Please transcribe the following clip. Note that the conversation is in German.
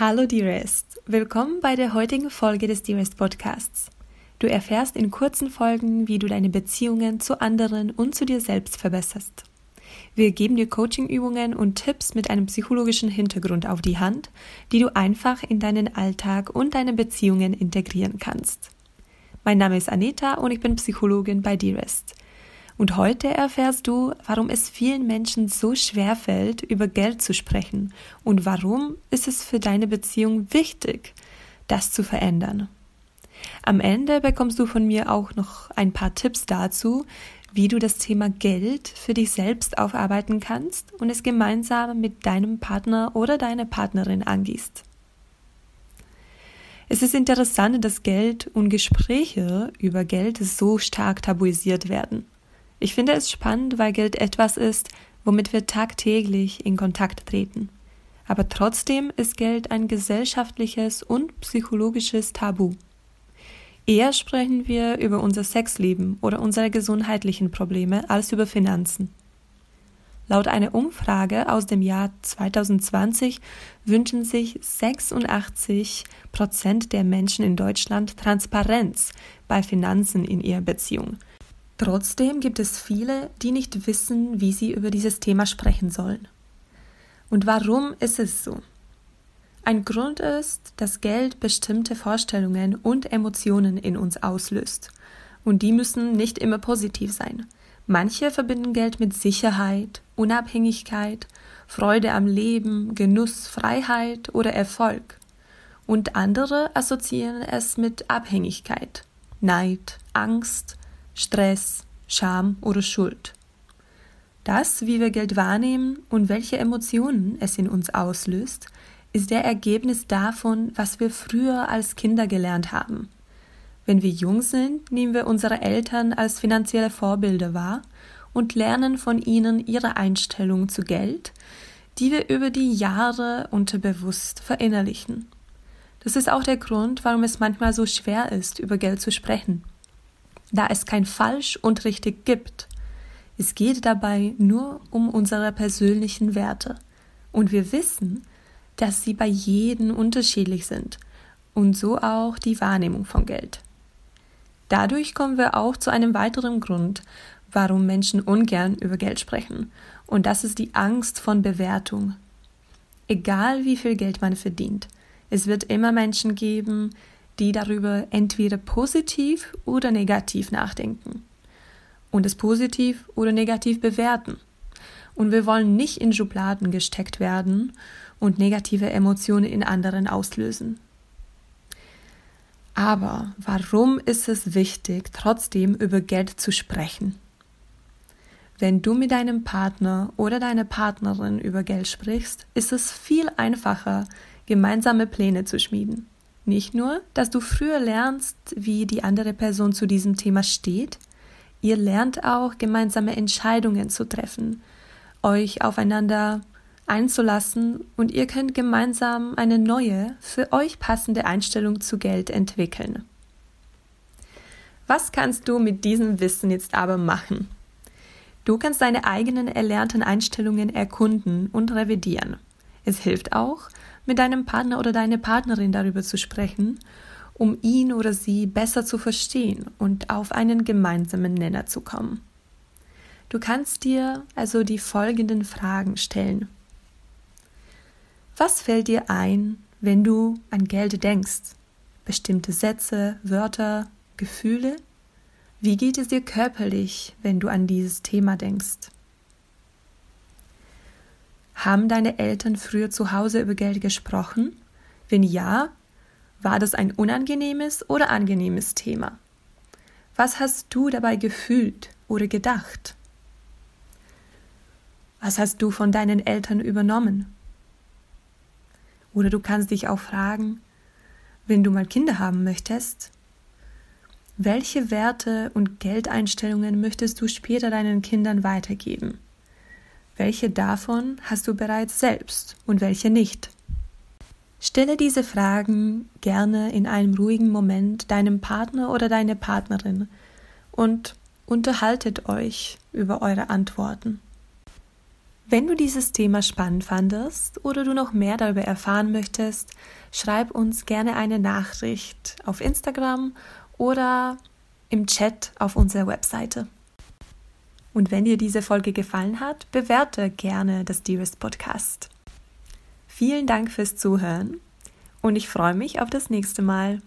Hallo Dearest, willkommen bei der heutigen Folge des Dearest Podcasts. Du erfährst in kurzen Folgen, wie du deine Beziehungen zu anderen und zu dir selbst verbesserst. Wir geben dir Coachingübungen und Tipps mit einem psychologischen Hintergrund auf die Hand, die du einfach in deinen Alltag und deine Beziehungen integrieren kannst. Mein Name ist Anita und ich bin Psychologin bei Dearest. Und heute erfährst du, warum es vielen Menschen so schwer fällt, über Geld zu sprechen und warum ist es für deine Beziehung wichtig, das zu verändern. Am Ende bekommst du von mir auch noch ein paar Tipps dazu, wie du das Thema Geld für dich selbst aufarbeiten kannst und es gemeinsam mit deinem Partner oder deiner Partnerin angehst. Es ist interessant, dass Geld und Gespräche über Geld so stark tabuisiert werden. Ich finde es spannend, weil Geld etwas ist, womit wir tagtäglich in Kontakt treten. Aber trotzdem ist Geld ein gesellschaftliches und psychologisches Tabu. Eher sprechen wir über unser Sexleben oder unsere gesundheitlichen Probleme als über Finanzen. Laut einer Umfrage aus dem Jahr 2020 wünschen sich 86 Prozent der Menschen in Deutschland Transparenz bei Finanzen in ihrer Beziehung. Trotzdem gibt es viele, die nicht wissen, wie sie über dieses Thema sprechen sollen. Und warum ist es so? Ein Grund ist, dass Geld bestimmte Vorstellungen und Emotionen in uns auslöst. Und die müssen nicht immer positiv sein. Manche verbinden Geld mit Sicherheit, Unabhängigkeit, Freude am Leben, Genuss, Freiheit oder Erfolg. Und andere assoziieren es mit Abhängigkeit, Neid, Angst, Stress, Scham oder Schuld. Das, wie wir Geld wahrnehmen und welche Emotionen es in uns auslöst, ist der Ergebnis davon, was wir früher als Kinder gelernt haben. Wenn wir jung sind, nehmen wir unsere Eltern als finanzielle Vorbilder wahr und lernen von ihnen ihre Einstellung zu Geld, die wir über die Jahre unterbewusst verinnerlichen. Das ist auch der Grund, warum es manchmal so schwer ist, über Geld zu sprechen da es kein falsch und richtig gibt. Es geht dabei nur um unsere persönlichen Werte. Und wir wissen, dass sie bei jedem unterschiedlich sind und so auch die Wahrnehmung von Geld. Dadurch kommen wir auch zu einem weiteren Grund, warum Menschen ungern über Geld sprechen, und das ist die Angst von Bewertung. Egal wie viel Geld man verdient, es wird immer Menschen geben, die darüber entweder positiv oder negativ nachdenken und es positiv oder negativ bewerten. Und wir wollen nicht in Schubladen gesteckt werden und negative Emotionen in anderen auslösen. Aber warum ist es wichtig, trotzdem über Geld zu sprechen? Wenn du mit deinem Partner oder deiner Partnerin über Geld sprichst, ist es viel einfacher, gemeinsame Pläne zu schmieden. Nicht nur, dass du früher lernst, wie die andere Person zu diesem Thema steht, ihr lernt auch gemeinsame Entscheidungen zu treffen, euch aufeinander einzulassen und ihr könnt gemeinsam eine neue, für euch passende Einstellung zu Geld entwickeln. Was kannst du mit diesem Wissen jetzt aber machen? Du kannst deine eigenen erlernten Einstellungen erkunden und revidieren. Es hilft auch, mit deinem Partner oder deiner Partnerin darüber zu sprechen, um ihn oder sie besser zu verstehen und auf einen gemeinsamen Nenner zu kommen. Du kannst dir also die folgenden Fragen stellen. Was fällt dir ein, wenn du an Geld denkst? Bestimmte Sätze, Wörter, Gefühle? Wie geht es dir körperlich, wenn du an dieses Thema denkst? Haben deine Eltern früher zu Hause über Geld gesprochen? Wenn ja, war das ein unangenehmes oder angenehmes Thema? Was hast du dabei gefühlt oder gedacht? Was hast du von deinen Eltern übernommen? Oder du kannst dich auch fragen, wenn du mal Kinder haben möchtest, welche Werte und Geldeinstellungen möchtest du später deinen Kindern weitergeben? Welche davon hast du bereits selbst und welche nicht? Stelle diese Fragen gerne in einem ruhigen Moment deinem Partner oder deiner Partnerin und unterhaltet euch über eure Antworten. Wenn du dieses Thema spannend fandest oder du noch mehr darüber erfahren möchtest, schreib uns gerne eine Nachricht auf Instagram oder im Chat auf unserer Webseite. Und wenn dir diese Folge gefallen hat, bewerte gerne das Dearest Podcast. Vielen Dank fürs Zuhören und ich freue mich auf das nächste Mal.